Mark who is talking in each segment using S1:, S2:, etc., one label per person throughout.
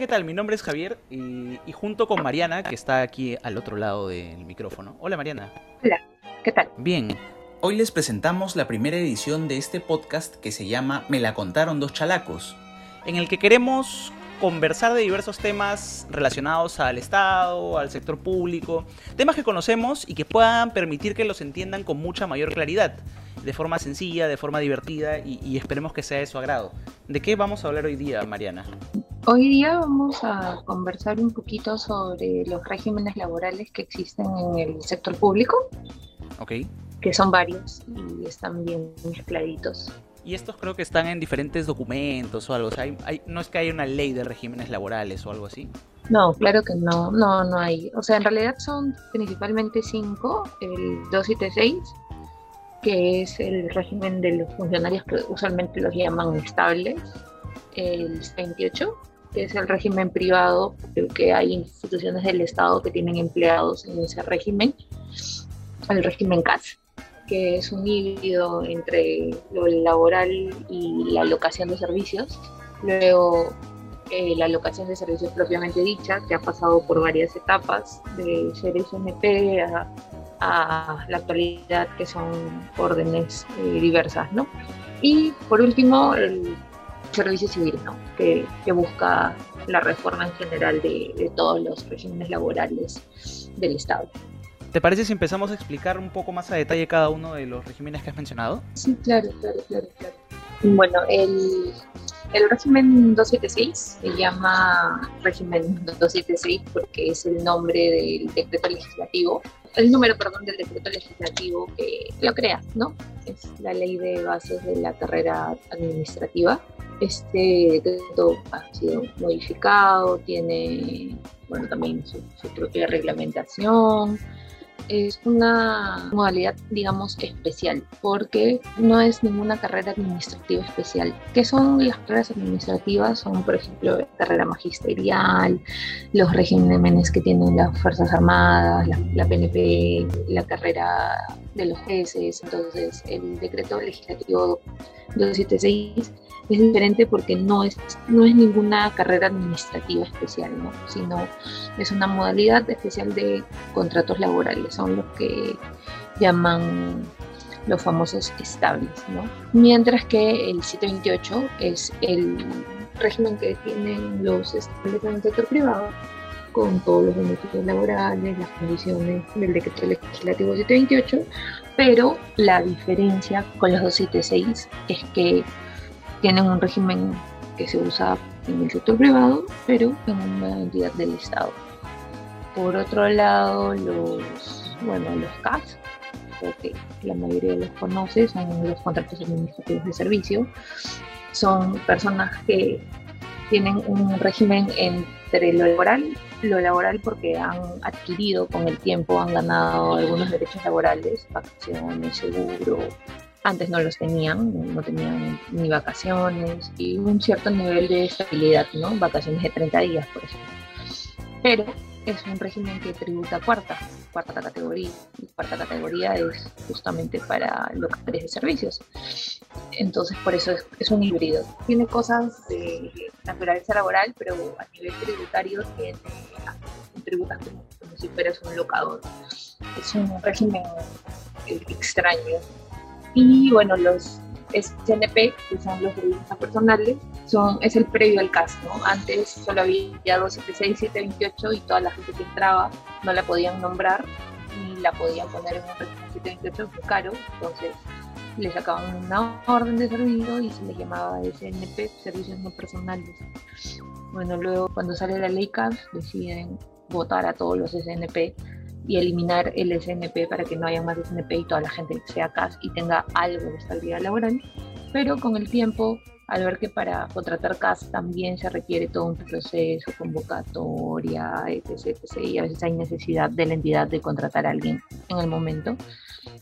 S1: ¿qué tal? Mi nombre es Javier y, y, junto con Mariana, que está aquí al otro lado del micrófono. Hola Mariana.
S2: Hola, ¿qué tal?
S1: Bien, hoy les presentamos la primera edición de este podcast que se llama Me la contaron dos chalacos, en el que queremos conversar de diversos temas relacionados al Estado, al sector público, temas que conocemos y que puedan permitir que los entiendan con mucha mayor claridad, de forma sencilla, de forma divertida y, y esperemos que sea de su agrado. ¿De qué vamos a hablar hoy día, Mariana?
S2: Hoy día vamos a conversar un poquito sobre los regímenes laborales que existen en el sector público.
S1: Ok.
S2: Que son varios y están bien mezcladitos.
S1: Y estos creo que están en diferentes documentos o algo. O sea, hay, hay, no es que haya una ley de regímenes laborales o algo así.
S2: No, claro que no, no, no hay. O sea, en realidad son principalmente cinco, el 276, que es el régimen de los funcionarios que usualmente los llaman estables, el 28, que es el régimen privado, que hay instituciones del Estado que tienen empleados en ese régimen, el régimen CAS, que es un híbrido entre lo laboral y la locación de servicios. Luego, eh, la locación de servicios propiamente dicha, que ha pasado por varias etapas, de ser SMP a, a la actualidad, que son órdenes eh, diversas, ¿no? Y por último, el servicio civil, ¿no? que, que, busca la reforma en general de, de todos los regímenes laborales del Estado.
S1: ¿Te parece si empezamos a explicar un poco más a detalle cada uno de los regímenes que has mencionado?
S2: Sí, claro, claro, claro. claro. Bueno, el, el régimen 276 se llama régimen 276 porque es el nombre del decreto legislativo, el número, perdón, del decreto legislativo que lo crea, ¿no? Es la ley de bases de la carrera administrativa. Este decreto ha sido modificado, tiene, bueno, también su, su propia reglamentación, es una modalidad, digamos, especial, porque no es ninguna carrera administrativa especial. ¿Qué son las carreras administrativas? Son, por ejemplo, carrera magisterial, los regímenes que tienen las Fuerzas Armadas, la, la PNP, la carrera de los jueces. Entonces, el decreto legislativo 276 es diferente porque no es, no es ninguna carrera administrativa especial, ¿no? sino es una modalidad especial de contratos laborales, son los que llaman los famosos estables. ¿no? Mientras que el 728 es el régimen que tienen los estables en el sector privado con todos los beneficios laborales, las condiciones del decreto legislativo 728, pero la diferencia con los 276 es que tienen un régimen que se usa en el sector privado, pero en una entidad del Estado. Por otro lado, los, bueno, los CAS, que la mayoría los conoce, son los contratos administrativos de servicio. Son personas que tienen un régimen entre lo laboral, lo laboral porque han adquirido con el tiempo, han ganado algunos derechos laborales, vacaciones, seguro, antes no los tenían, no tenían ni vacaciones y un cierto nivel de estabilidad, ¿no? Vacaciones de 30 días, por ejemplo. Pero es un régimen que tributa cuarta, cuarta categoría. Y cuarta categoría es justamente para locales de servicios. Entonces, por eso es, es, un híbrido. Tiene cosas de naturaleza laboral, pero a nivel tributario tiene tributas como, como si fueras un locador. Es un régimen extraño, y bueno, los SNP, que son los servicios personales, son, es el previo al CAS, ¿no? Antes solo había 276, 728 y toda la gente que entraba no la podían nombrar ni la podían poner en un régimen 728 muy caro, entonces le sacaban una orden de servicio y se le llamaba SNP, servicios no personales. Bueno, luego cuando sale la ley CAS deciden votar a todos los SNP y eliminar el SNP para que no haya más SNP y toda la gente sea CAS y tenga algo de estabilidad laboral. Pero con el tiempo, al ver que para contratar CAS también se requiere todo un proceso, convocatoria, etc, etc, y a veces hay necesidad de la entidad de contratar a alguien en el momento,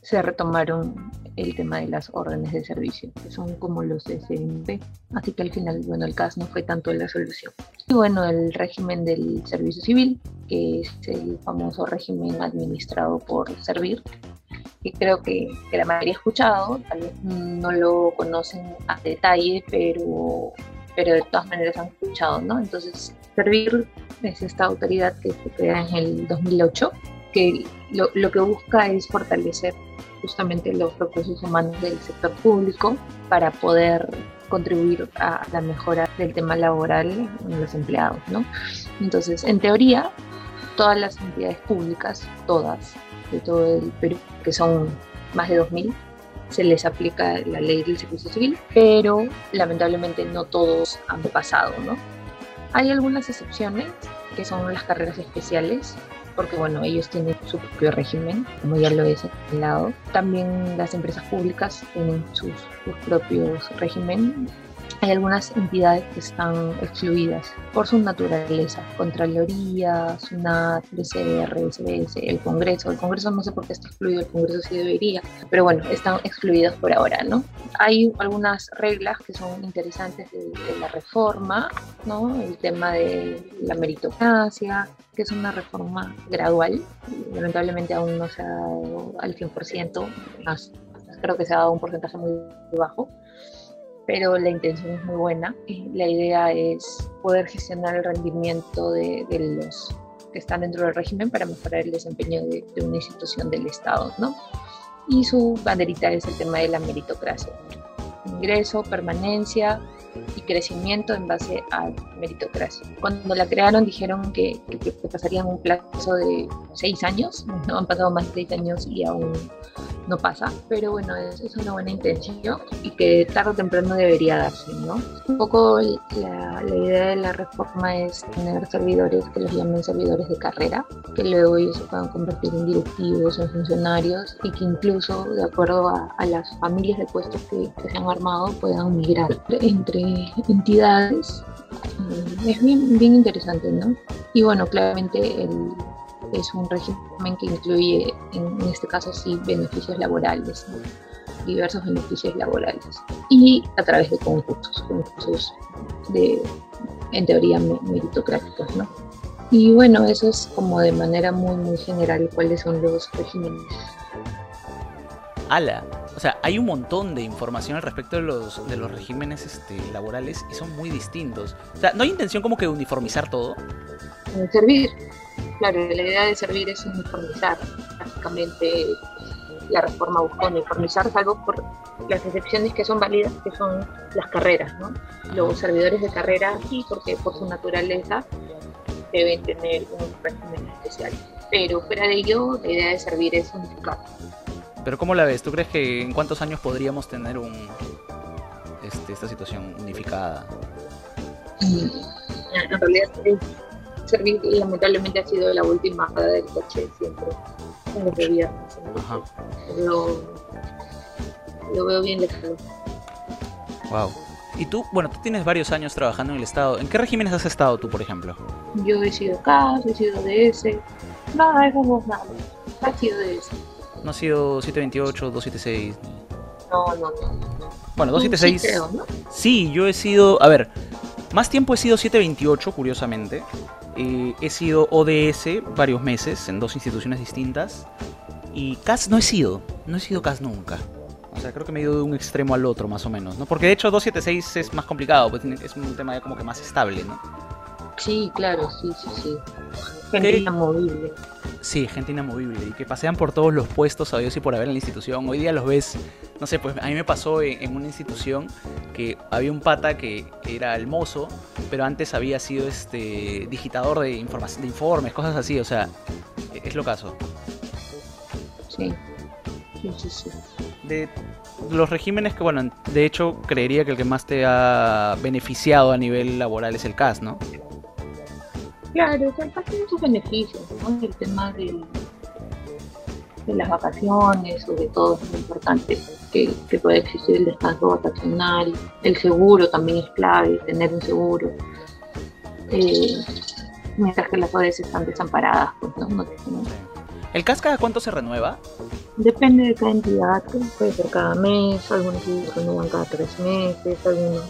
S2: se retomaron el tema de las órdenes de servicio, que son como los SNP. Así que al final, bueno, el CAS no fue tanto la solución. Y bueno, el régimen del servicio civil, que es el famoso régimen administrado por Servir, que creo que, que, la mayoría ha escuchado, tal vez no lo conocen a detalle, pero, pero de todas maneras han escuchado, ¿no? Entonces, Servir es esta autoridad que se crea en el 2008, que lo, lo que busca es fortalecer justamente los recursos humanos del sector público para poder contribuir a la mejora del tema laboral en los empleados, ¿no? Entonces, en teoría, todas las entidades públicas, todas, de todo el Perú, que son más de 2.000, se les aplica la ley del servicio civil, pero lamentablemente no todos han pasado, ¿no? Hay algunas excepciones, que son las carreras especiales, porque bueno, ellos tienen su propio régimen, como ya lo he señalado. También las empresas públicas tienen sus, sus propios régimen hay algunas entidades que están excluidas por su naturaleza. Contraloría, SUNAT, BCR, SBS, el Congreso. El Congreso no sé por qué está excluido, el Congreso sí debería, pero bueno, están excluidos por ahora, ¿no? Hay algunas reglas que son interesantes de, la reforma, ¿no? El tema de la meritocracia, que es una reforma gradual. Lamentablemente aún no se ha dado al 100%, más creo que se ha dado un porcentaje muy bajo pero la intención es muy buena. La idea es poder gestionar el rendimiento de, los que están dentro del régimen para mejorar el desempeño de, una institución del Estado, ¿no? Y su banderita es el tema de la meritocracia. Ingreso, permanencia y crecimiento en base a meritocracia. Cuando la crearon dijeron que, que, pasarían un plazo de seis años, no han pasado más de seis años y aún no pasa, pero bueno, es, es, una buena intención y que tarde o temprano debería darse, ¿no? Un poco la, la, idea de la reforma es tener servidores que los llamen servidores de carrera, que luego ellos se puedan convertir en directivos, en funcionarios y que incluso, de acuerdo a, a las familias de puestos que, que, se han armado, puedan migrar entre entidades. Es bien, bien interesante, ¿no? Y bueno, claramente el, es un régimen que incluye, en este caso sí, beneficios laborales, diversos beneficios laborales, y a través de concursos, concursos de, en teoría, meritocráticos, ¿no? Y bueno, eso es como de manera muy, muy general cuáles son los regímenes.
S1: Ala, o sea, hay un montón de información al respecto de los, de los regímenes este, laborales y son muy distintos. O sea, ¿no hay intención como que de uniformizar todo?
S2: Servir, Claro, la idea de servir es uniformizar. Básicamente la reforma busca uniformizar, salvo por las excepciones que son válidas, que son las carreras, ¿no? Los servidores de carrera sí, porque por su naturaleza deben tener un régimen especial. Pero fuera de ello, la idea de servir es unificar.
S1: Pero ¿cómo la ves? ¿Tú crees que en cuántos años podríamos tener un, este, esta situación unificada?
S2: En realidad servir lamentablemente ha sido la última parada del coche siempre en los viernes. Lo, lo veo bien lejano.
S1: Wow. Y tú, bueno, tú tienes varios años trabajando en el Estado. ¿En qué regímenes has estado tú, por ejemplo?
S2: Yo he sido CAS, he sido DS. Nada, eso no nada. Ha sido DS.
S1: ¿No ha sido 728, 276?
S2: No, no, no.
S1: Bueno, 276. Sí, creo, ¿no? sí, yo he sido. A ver, más tiempo he sido 728, curiosamente. Eh, he sido ODS varios meses en dos instituciones distintas. Y CAS no he sido, no he sido CAS nunca. O sea, creo que me he ido de un extremo al otro, más o menos, ¿no? Porque de hecho 276 es más complicado, pues es un tema ya como que más estable, ¿no?
S2: Sí, claro, sí, sí, sí. Gente inamovible.
S1: Sí, gente inamovible y que pasean por todos los puestos a Dios y por haber en la institución. Hoy día los ves, no sé, pues a mí me pasó en, una institución que había un pata que era el mozo, pero antes había sido este digitador de, de informes, cosas así, o sea, es lo caso.
S2: Sí, sí, sí, sí.
S1: De los regímenes que, bueno, de hecho creería que el que más te ha beneficiado a nivel laboral es el CAS, ¿no?
S2: Claro, o sea, tiene sus beneficios, ¿no? El tema de las vacaciones, sobre todo, es muy importante que, que pueda existir el descanso vacacional. El seguro también es clave, tener un seguro. Eh, mientras que las ODS están desamparadas, pues no,
S1: ¿El CAS cada cuánto se renueva?
S2: Depende de cada entidad, puede ser cada mes, algunos renuevan cada tres meses, algunos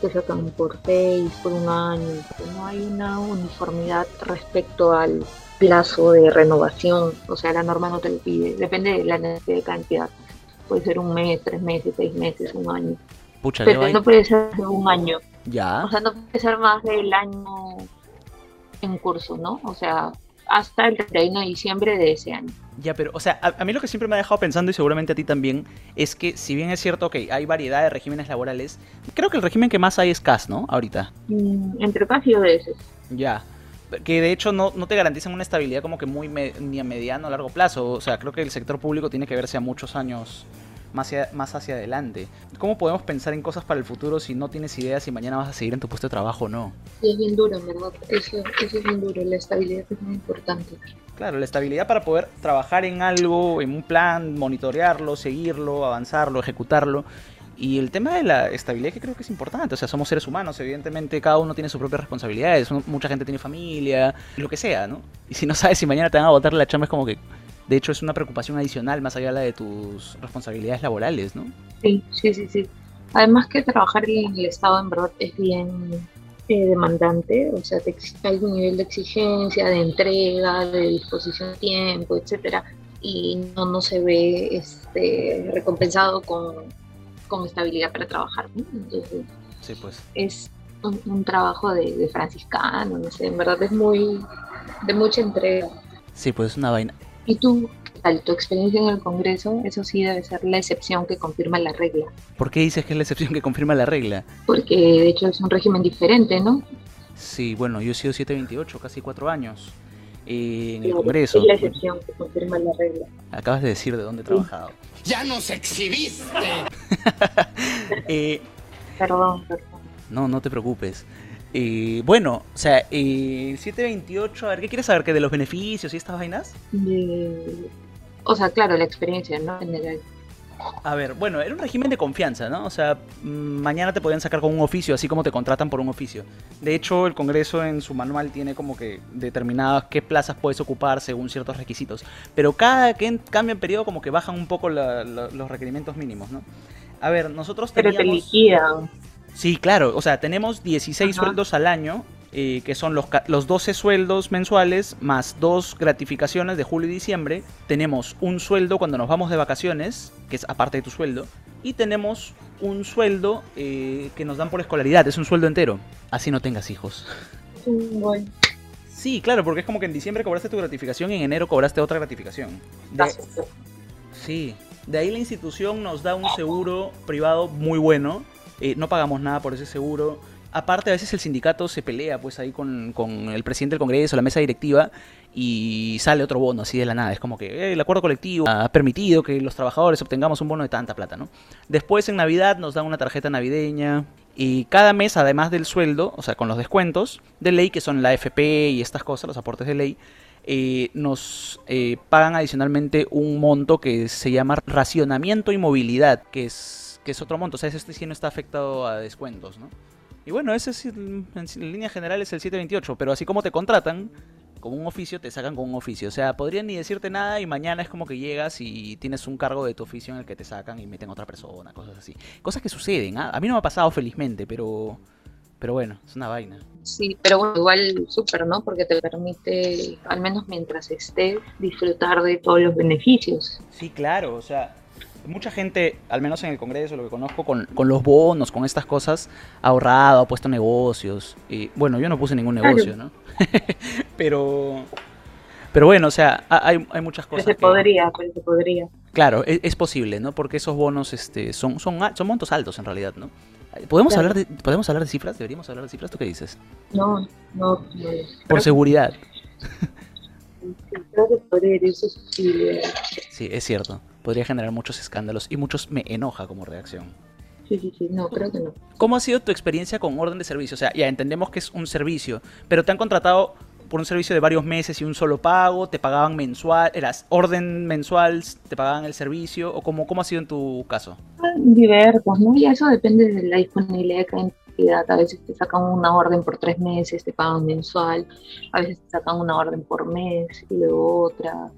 S2: se sacan por seis, por un año. No hay una uniformidad respecto al plazo de renovación, o sea, la norma no te lo pide, depende de la necesidad de cantidad. Puede ser un mes, tres meses, seis meses, un año. Pero no puede ser un año.
S1: Ya.
S2: O sea, no puede ser más del año en curso, ¿no? O sea, hasta el 31 de diciembre de ese año.
S1: Ya, pero, o sea, a, a, mí lo que siempre me ha dejado pensando, y seguramente a ti también, es que si bien es cierto que hay variedad de regímenes laborales, creo que el régimen que más hay es CAS, ¿no? Ahorita.
S2: Mm, entre CAS y ODS.
S1: Ya. Que de hecho no, no te garantizan una estabilidad como que muy me, ni a mediano o largo plazo. O sea, creo que el sector público tiene que verse a muchos años más hacia, más hacia adelante. ¿Cómo podemos pensar en cosas para el futuro si no tienes ideas si mañana vas a seguir en tu puesto de trabajo o no?
S2: Es bien duro, verdad. Eso, eso es bien duro. La estabilidad es muy importante.
S1: Claro, la estabilidad para poder trabajar en algo, en un plan, monitorearlo, seguirlo, avanzarlo, ejecutarlo. Y el tema de la estabilidad que creo que es importante, o sea, somos seres humanos, evidentemente cada uno tiene sus propias responsabilidades, mucha gente tiene familia, lo que sea, ¿no? Y si no sabes si mañana te van a botar la chamba es como que, de hecho, es una preocupación adicional más allá de la de tus responsabilidades laborales, ¿no?
S2: Sí, sí, sí, sí. Además que trabajar en el Estado en verdad es bien eh, demandante, o sea, te exige algún nivel de exigencia, de entrega, de disposición de tiempo, etcétera, y no, no se ve este, recompensado con con estabilidad para trabajar. ¿no? Entonces,
S1: sí, pues.
S2: es un, un trabajo de, de, franciscano, no sé, en verdad es muy de mucha entrega.
S1: Sí, pues es una vaina.
S2: ¿Y tú, qué tal? Tu experiencia en el Congreso, eso sí debe ser la excepción que confirma la regla.
S1: ¿Por qué dices que es la excepción que confirma la regla?
S2: Porque de hecho es un régimen diferente, ¿no?
S1: Sí, bueno, yo he sido 728, casi cuatro años. Eh, en el Congreso.
S2: Es la excepción que confirma la regla.
S1: Acabas de decir de dónde he trabajado.
S3: ¡Ya nos exhibiste!
S1: eh,
S2: perdón, perdón.
S1: No, no te preocupes. Eh, bueno, o sea, eh, 728, a ver, ¿qué quieres saber? ¿Que de los beneficios y estas vainas?
S2: O sea, claro, la experiencia, ¿no? En.
S1: A ver, bueno, era un régimen de confianza, ¿no? O sea, mañana te podían sacar con un oficio, así como te contratan por un oficio. De hecho, el Congreso en su manual tiene como que determinadas qué plazas puedes ocupar según ciertos requisitos. Pero cada que cambia el periodo, como que bajan un poco la, la, los requerimientos mínimos, ¿no? A ver, nosotros teníamos...
S2: Pero te liquidan.
S1: Sí, claro, o sea, tenemos 16 Ajá. sueldos al año, eh, que son los, los 12 sueldos mensuales más dos gratificaciones de julio y diciembre. Tenemos un sueldo cuando nos vamos de vacaciones, que es aparte de tu sueldo. Y tenemos un sueldo eh, que nos dan por escolaridad, es un sueldo entero. Así no tengas hijos.
S2: Bueno.
S1: Sí, claro, porque es como que en diciembre cobraste tu gratificación y en enero cobraste otra gratificación. De... Sí, de ahí la institución nos da un seguro privado muy bueno. Eh, no pagamos nada por ese seguro aparte a veces el sindicato se pelea pues ahí con, con, el presidente del Congreso, la mesa directiva, y sale otro bono así de la nada. Es como que eh, el acuerdo colectivo ha permitido que los trabajadores obtengamos un bono de tanta plata, ¿no? Después en Navidad nos dan una tarjeta navideña. Y cada mes, además del sueldo, o sea, con los descuentos de ley, que son la FP y estas cosas, los aportes de ley, eh, nos pagan adicionalmente un monto que se llama racionamiento y movilidad, que es, que es otro monto. O sea, este sí no está afectado a descuentos, ¿no? Y bueno, ese es, en, en línea general es el 728, pero así como te contratan con un oficio, te sacan con un oficio. O sea, podrían ni decirte nada y mañana es como que llegas y tienes un cargo de tu oficio en el que te sacan y meten a otra persona, cosas así. Cosas que suceden, ¿ah? a mí no me ha pasado felizmente, pero pero bueno, es una vaina.
S2: Sí, pero bueno, igual súper, ¿no? Porque te permite, al menos mientras estés, disfrutar de todos los beneficios.
S1: Sí, claro, o sea, mucha gente, al menos en el Congreso, lo que conozco, con, con los bonos, con estas cosas, ha ahorrado, ha puesto negocios. Y bueno, yo no puse ningún negocio, claro. ¿no? pero, pero bueno, o sea, hay, hay muchas cosas.
S2: Pero se podría, pero se podría.
S1: Claro, es, es, posible, ¿no? Porque esos bonos este, son, son, son montos altos en realidad, ¿no? ¿Podemos, claro. hablar de, ¿Podemos hablar de cifras? ¿Deberíamos hablar de cifras? ¿Tú qué dices?
S2: No, no. no.
S1: Por seguridad.
S2: Sí, creo que podría eso es posible.
S1: Sí, es cierto. Podría generar muchos escándalos y muchos me enoja como reacción.
S2: Sí, sí, sí, no, creo que no.
S1: ¿Cómo ha sido tu experiencia con orden de servicio? O sea, ya entendemos que es un servicio, pero te han contratado por un servicio de varios meses y un solo pago, te pagaban mensual, eras orden mensual, te pagaban el servicio, o cómo, cómo ha sido en tu caso?
S2: Diversos, ¿no? Y eso depende de la disponibilidad de cada entidad. A veces te sacan una orden por tres meses, te pagan mensual, a veces te sacan una orden por mes y luego otra.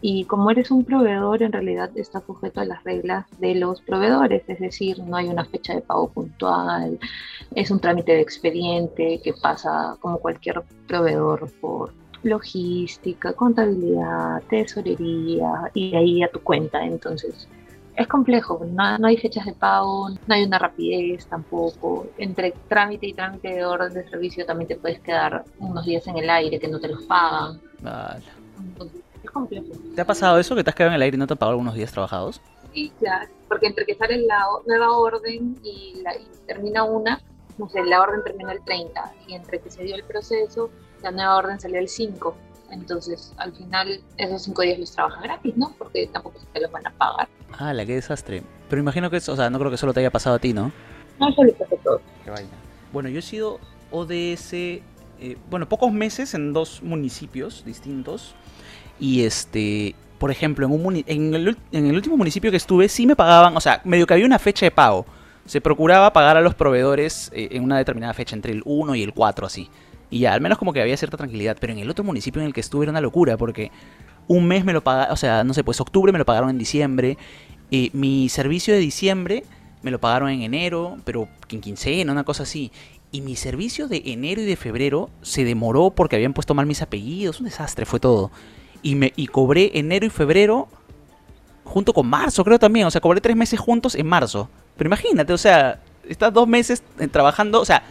S2: Y como eres un proveedor, en realidad está sujeto a las reglas de los proveedores, es decir, no hay una fecha de pago puntual, es un trámite de expediente que pasa como cualquier proveedor por logística, contabilidad, tesorería y de ahí a tu cuenta. Entonces, es complejo, no, no, hay fechas de pago, no hay una rapidez tampoco. Entre trámite y trámite de orden de servicio también te puedes quedar unos días en el aire que no te los pagan. Vale. Es complejo.
S1: ¿Te ha pasado eso que te has quedado en el aire y no te han pagado algunos días trabajados?
S2: Sí, claro, porque entre que sale la nueva orden y, la, y termina una, no sé, la orden terminó el 30 y entre que se dio el proceso, la nueva orden salió el 5 entonces, al final, esos cinco días los trabajan gratis, ¿no? Porque tampoco se te los van a pagar.
S1: Ah, la qué desastre. Pero imagino que, eso, o sea, no creo que solo te haya pasado a ti, ¿no?
S2: No, solo pasa a todos.
S1: Qué vaina. Bueno, yo he sido ODS, eh, bueno, pocos meses en dos municipios distintos. Y este, por ejemplo, en, un en, el, en el último municipio que estuve, sí me pagaban, o sea, medio que había una fecha de pago. Se procuraba pagar a los proveedores eh, en una determinada fecha, entre el 1 y el 4, así. Y ya, al menos como que había cierta tranquilidad. Pero en el otro municipio en el que estuve era una locura, porque un mes me lo pagaron, o sea, no sé, pues octubre me lo pagaron en diciembre. y mi servicio de diciembre me lo pagaron en enero, pero en quincena, una cosa así. Y mi servicio de enero y de febrero se demoró porque habían puesto mal mis apellidos. Un desastre fue todo. Y, me, y cobré enero y febrero junto con marzo, creo también. O sea, cobré tres meses juntos en marzo. Pero imagínate, o sea, estás dos meses eh, trabajando. O sea,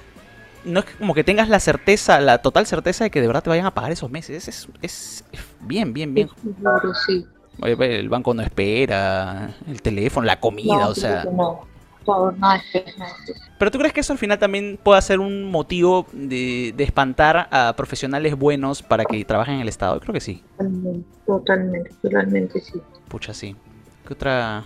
S1: no es como que tengas la certeza, la total certeza de que de verdad te vayan a pagar esos meses. Es, es, bien, bien, bien.
S2: Claro, sí.
S1: El banco no espera, el teléfono, la comida, o sea.
S2: No. Todo, nada
S1: Pero tú crees que eso al final también puede ser un motivo de, de, espantar a profesionales buenos para que trabajen en el Estado? Creo que sí.
S2: Totalmente, totalmente sí.
S1: Pucha, sí. ¿Qué otra,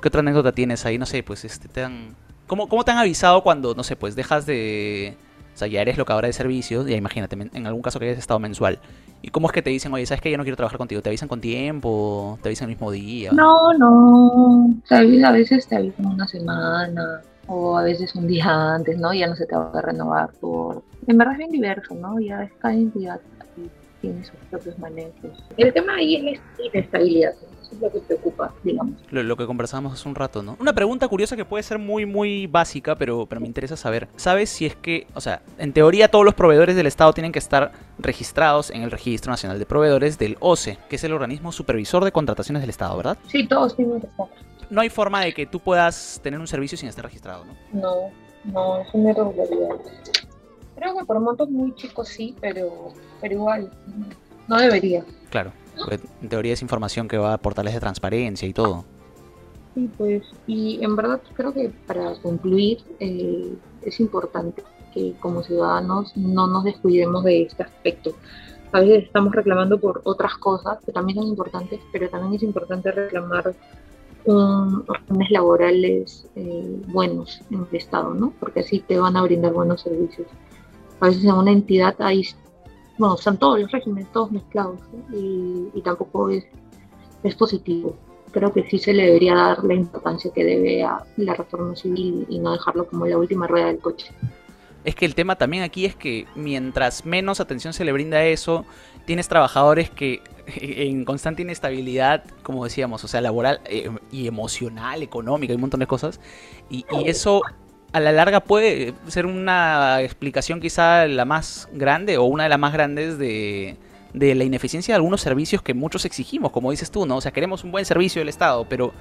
S1: qué otra anécdota tienes ahí? No sé, pues este te han... ¿Cómo, ¿Cómo te han avisado cuando, no sé, pues dejas de o sea, ya eres locadora de servicios, ya imagínate, en algún caso que hayas estado mensual. ¿Y cómo es que te dicen, oye, sabes que yo no quiero trabajar contigo? ¿Te avisan con tiempo? ¿Te avisan el mismo día?
S2: No, no. A veces te avisan una semana o a veces un día antes, ¿no? Ya no se te va a renovar por... En verdad es bien diverso, ¿no? Ya es cada entidad tiene sus propios manejos. El tema ahí es inestabilidad es lo que preocupa, digamos.
S1: Lo, que conversábamos hace un rato, ¿no? Una pregunta curiosa que puede ser muy, muy básica, pero, pero me interesa saber. ¿Sabes si es que, o sea, en teoría todos los proveedores del Estado tienen que estar registrados en el Registro Nacional de Proveedores del OCE, que es el organismo supervisor de contrataciones del Estado, ¿verdad?
S2: Sí, todos tienen que estar.
S1: No hay forma de que tú puedas tener un servicio sin estar registrado,
S2: ¿no? No, no, es una irregularidad. Creo que por montos muy chicos sí, pero, pero igual, no debería.
S1: Claro en teoría es información que va a portales de transparencia y todo.
S2: Sí, pues, y en verdad creo que para concluir eh, es importante que como ciudadanos no nos descuidemos de este aspecto. A veces estamos reclamando por otras cosas que también son importantes, pero también es importante reclamar um, laborales eh, buenos en el Estado, ¿no? Porque así te van a brindar buenos servicios. A veces en una entidad hay bueno, están todos los regímenes, todos mezclados, y, tampoco es, es positivo. Creo que sí se le debería dar la importancia que debe a la reforma civil y no dejarlo como la última rueda del coche.
S1: Es que el tema también aquí es que mientras menos atención se le brinda a eso, tienes trabajadores que en constante inestabilidad, como decíamos, o sea, laboral eh, y emocional, económica, y un montón de cosas, y, y eso a la larga puede ser una explicación quizá la más grande o una de las más grandes de, de la ineficiencia de algunos servicios que muchos exigimos, como dices tú, ¿no? O sea, queremos un buen servicio del Estado, pero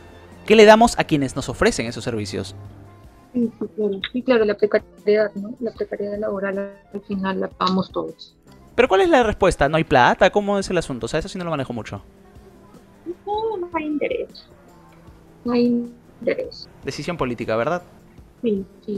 S1: ¿qué le damos a quienes nos ofrecen esos servicios?
S2: Sí, claro, sí, claro la precariedad, ¿no? La precariedad laboral al final la pagamos todos.
S1: Pero ¿cuál es la respuesta? ¿No hay plata? ¿Cómo es el asunto? O sea, eso sí no lo manejo mucho.
S2: No, no hay interés. No hay interés.
S1: Decisión política, ¿verdad?
S2: Sí,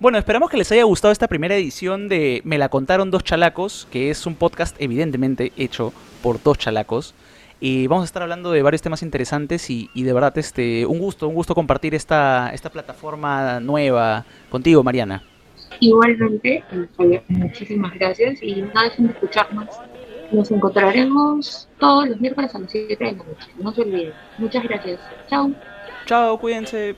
S1: Bueno, esperamos que les haya gustado esta primera edición de Me la contaron dos chalacos, que es un podcast evidentemente hecho por dos chalacos. Y vamos a estar hablando de varios temas interesantes y, de verdad este un gusto, un gusto compartir esta, esta plataforma nueva contigo, Mariana.
S2: Igualmente, muchísimas gracias y nada de escucharnos. Nos encontraremos todos los miércoles a las 7 de la noche. No se olviden. Muchas gracias. Chao.
S1: Chao, cuídense.